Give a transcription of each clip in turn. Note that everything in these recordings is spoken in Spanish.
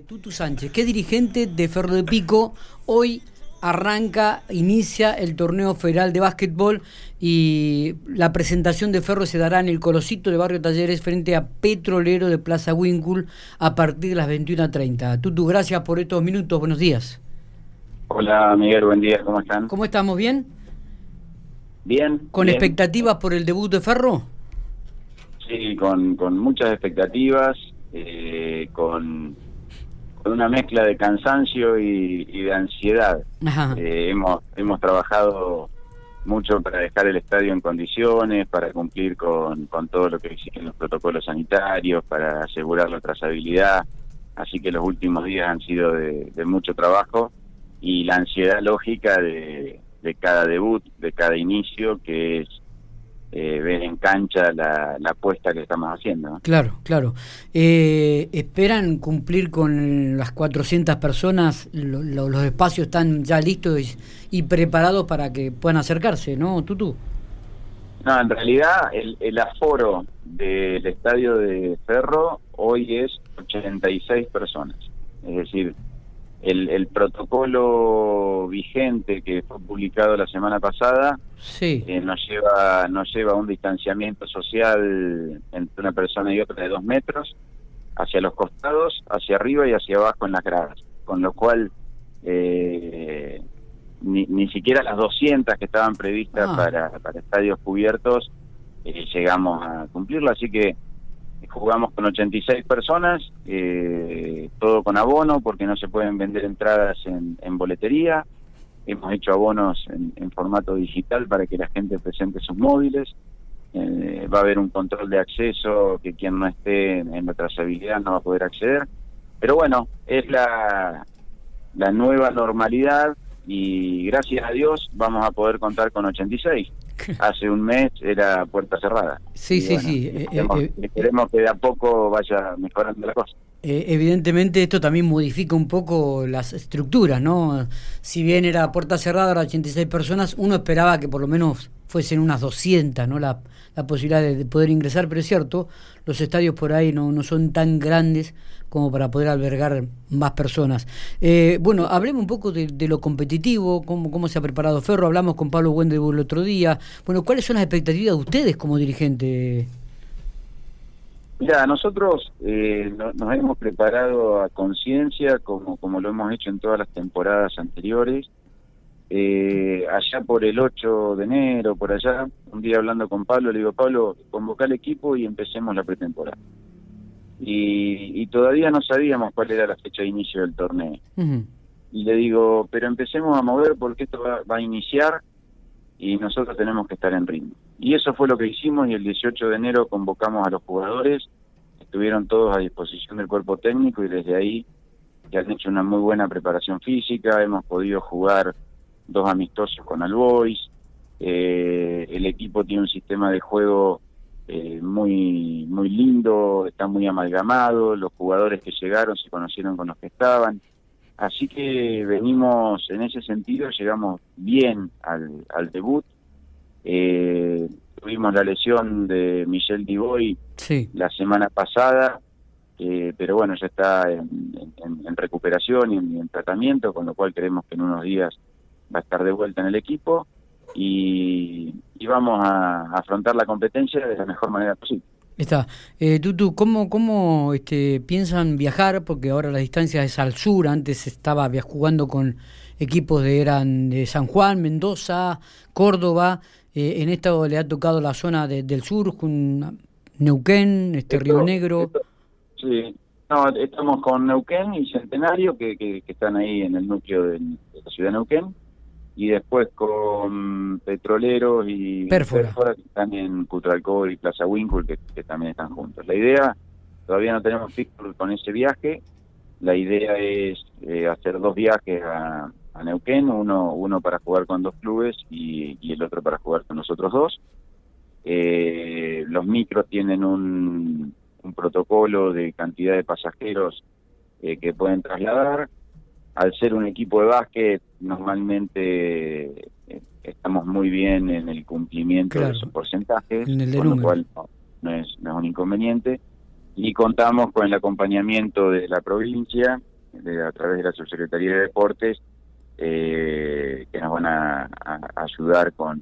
Eh, Tutu Sánchez, ¿qué dirigente de Ferro de Pico hoy arranca, inicia el torneo federal de básquetbol y la presentación de Ferro se dará en el Colosito de Barrio Talleres frente a Petrolero de Plaza Winkle a partir de las 21.30. Tutu, gracias por estos minutos, buenos días. Hola Miguel, buen día, ¿cómo están? ¿Cómo estamos? ¿Bien? Bien. ¿Con bien. expectativas por el debut de Ferro? Sí, con, con muchas expectativas, eh, con, con una mezcla de cansancio y, y de ansiedad. Eh, hemos, hemos trabajado mucho para dejar el estadio en condiciones, para cumplir con, con todo lo que exigen los protocolos sanitarios, para asegurar la trazabilidad. Así que los últimos días han sido de, de mucho trabajo y la ansiedad lógica de, de cada debut, de cada inicio, que es eh, ver en cancha la, la apuesta que estamos haciendo. ¿no? Claro, claro. Eh, ¿Esperan cumplir con las 400 personas? Lo- lo- los espacios están ya listos y, y preparados para que puedan acercarse, ¿no, Tutu? No, en realidad el, el aforo del estadio de Ferro hoy es 86 personas. Es decir, el, el protocolo vigente que fue publicado la semana pasada Sí. eh, nos lleva nos lleva a un distanciamiento social entre una persona y otra de dos metros hacia los costados, hacia arriba y hacia abajo en las gradas, con lo cual eh, ni, ni siquiera las 200 que estaban previstas Ah. para, para estadios cubiertos eh, llegamos a cumplirlo, así que jugamos con 86 personas, eh, todo con abono porque no se pueden vender entradas en, boletería, hemos hecho abonos en, formato digital para que la gente presente sus móviles, eh, va a haber un control de acceso que quien no esté en, la trazabilidad no va a poder acceder, pero bueno, es la nueva normalidad y gracias a Dios vamos a poder contar con 86. Hace un mes era puerta cerrada. Sí, Y sí, bueno, sí. Eh, eh, esperemos que de a poco vaya mejorando la cosa. Eh, evidentemente esto también modifica un poco las estructuras, ¿no? Si bien era puerta cerrada, ahora 86 personas, uno esperaba que por lo menos fuesen unas 200, ¿no? La, la posibilidad de, de poder ingresar, pero es cierto, los estadios por ahí no, no son tan grandes como para poder albergar más personas. Eh, bueno, hablemos un poco de, lo competitivo, cómo, cómo se ha preparado Ferro, hablamos con Pablo Wendebu el otro día. Bueno, ¿cuáles son las expectativas de ustedes como dirigente? Mira, nosotros eh, no- nos hemos preparado a conciencia, como, como lo hemos hecho en todas las temporadas anteriores. Eh, allá por el 8 de enero, por allá, un día hablando con Pablo, le digo, Pablo, convoca al equipo y empecemos la pretemporada. Y, y todavía no sabíamos cuál era la fecha de inicio del torneo. Y le digo, pero empecemos a mover porque esto va, va a iniciar y nosotros tenemos que estar en ritmo. Y eso fue lo que hicimos y el 18 de enero convocamos a los jugadores, estuvieron todos a disposición del cuerpo técnico y desde ahí ya han hecho una muy buena preparación física, hemos podido jugar dos amistosos con Albois, eh, el equipo tiene un sistema de juego eh, muy muy lindo, está muy amalgamado, los jugadores que llegaron se conocieron con los que estaban, así que venimos en ese sentido, llegamos bien al, al debut, eh, tuvimos la lesión de Michel Diboy Sí. la semana pasada, eh, pero bueno, ya está en, en- en recuperación y en, tratamiento, con lo cual creemos que en unos días va a estar de vuelta en el equipo y, y vamos a, a afrontar la competencia de la mejor manera posible. Está. Eh, Tutu, ¿cómo, cómo este, piensan viajar? Porque ahora la distancia es al sur, antes estaba jugando con equipos de eran de San Juan, Mendoza, Córdoba. Eh, en esto le ha tocado la zona de- del sur, con Neuquén, este Esto- Río Negro. esto- sí, no, estamos con Neuquén y Centenario, que, que, que están ahí en el núcleo del- de la ciudad de Neuquén, y después con Petroleros y Pérfora. que están en Cutralcó y Plaza Winkle, que, que también están juntos. La idea, todavía no tenemos fixture con ese viaje, la idea es eh, hacer dos viajes a, a Neuquén, uno, uno para jugar con dos clubes y, y el otro para jugar con nosotros dos. Eh, los micros tienen un, un protocolo de cantidad de pasajeros eh, que pueden trasladar. Al ser un equipo de básquet, normalmente eh, estamos muy bien en el cumplimiento Claro. de esos porcentajes, de con lo cual no, no es, no es un inconveniente. y contamos con el acompañamiento de la provincia, de, a través de la Subsecretaría de Deportes, eh, que nos van a, ayudar con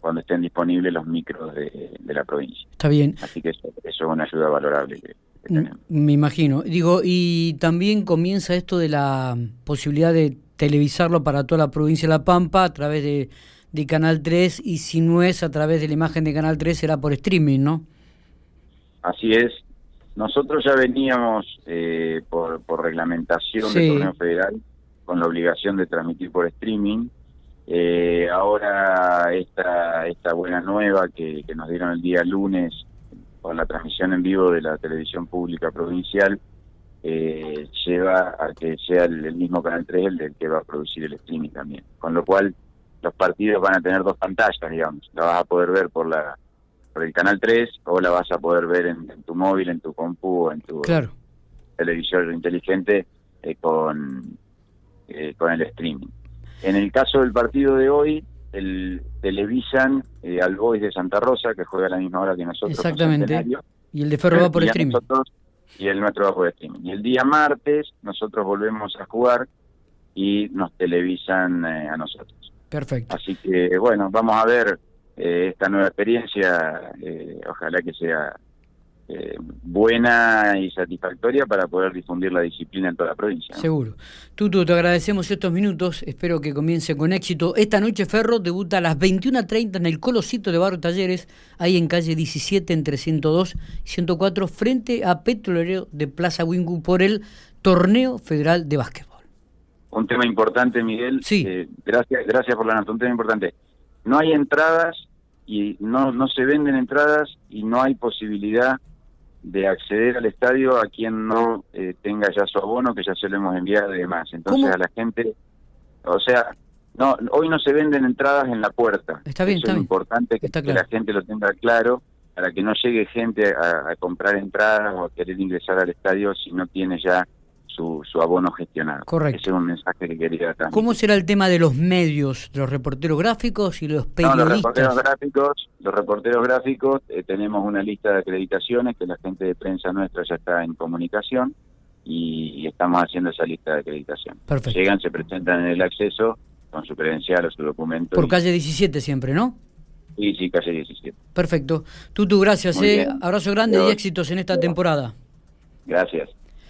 cuando estén disponibles los micros de, la provincia. Está bien. Así que eso, es una ayuda valorable. Que, Me imagino. Digo, y también comienza esto de la posibilidad de televisarlo para toda la provincia de La Pampa a través de, de Canal 3 y si no es a través de la imagen de Canal 3 será por streaming, ¿no? Así es. Nosotros ya veníamos eh, por, por reglamentación del torneo federal con la obligación de transmitir por streaming. Eh, ahora esta, esta buena nueva que, nos dieron el día lunes con la transmisión en vivo de la televisión pública provincial eh, lleva a que sea el, mismo Canal 3 el del que va a producir el streaming también. Con lo cual los partidos van a tener dos pantallas, digamos. La vas a poder ver por la por el canal 3 o la vas a poder ver en, tu móvil, en tu compu, en tu televisor inteligente eh, con, eh, con el streaming. En el caso del partido de hoy, el televisan eh, al Boys de Santa Rosa, que juega a la misma hora que nosotros. Exactamente. Y el de Ferro va por streaming. y el nuestro va por streaming. Y el día martes nosotros volvemos a jugar y nos televisan a nosotros. Perfecto. Así que bueno, vamos a ver eh, esta nueva experiencia, eh, ojalá que sea eh, buena y satisfactoria para poder difundir la disciplina en toda la provincia. Seguro. Tutu, te agradecemos estos minutos, espero que comience con éxito. Esta noche Ferro debuta a las 21.30 en el Colosito de Barrio Talleres, ahí en calle 17 entre 102 y 104, frente a Petrolero de Plaza Wingu por el Torneo Federal de Básquetbol. Un tema importante, Miguel. Sí. gracias, gracias por la nota. Un tema importante no hay entradas y no, no se venden entradas y no hay posibilidad de acceder al estadio a quien no eh, tenga ya su abono, que ya se lo hemos enviado y demás. Entonces a la gente, o sea, no hoy no se venden entradas en la puerta. Está bien, Eso es importante que, la gente lo tenga claro para que no llegue gente a comprar entradas o a querer ingresar al estadio si no tiene ya su, su abono gestionado. Correcto. Ese es un mensaje que quería dar. ¿Cómo será el tema de los medios, los reporteros gráficos y los periodistas? los reporteros gráficos, los reporteros gráficos eh, tenemos una lista de acreditaciones que la gente de prensa nuestra ya está en comunicación y, estamos haciendo esa lista de acreditación. Perfecto. Llegan, se presentan en el acceso con su credencial o su documento. Por calle 17 siempre, ¿no? Sí, sí, calle 17. Perfecto. Tutu, gracias. Eh. Abrazo grande y éxitos en esta temporada. Gracias.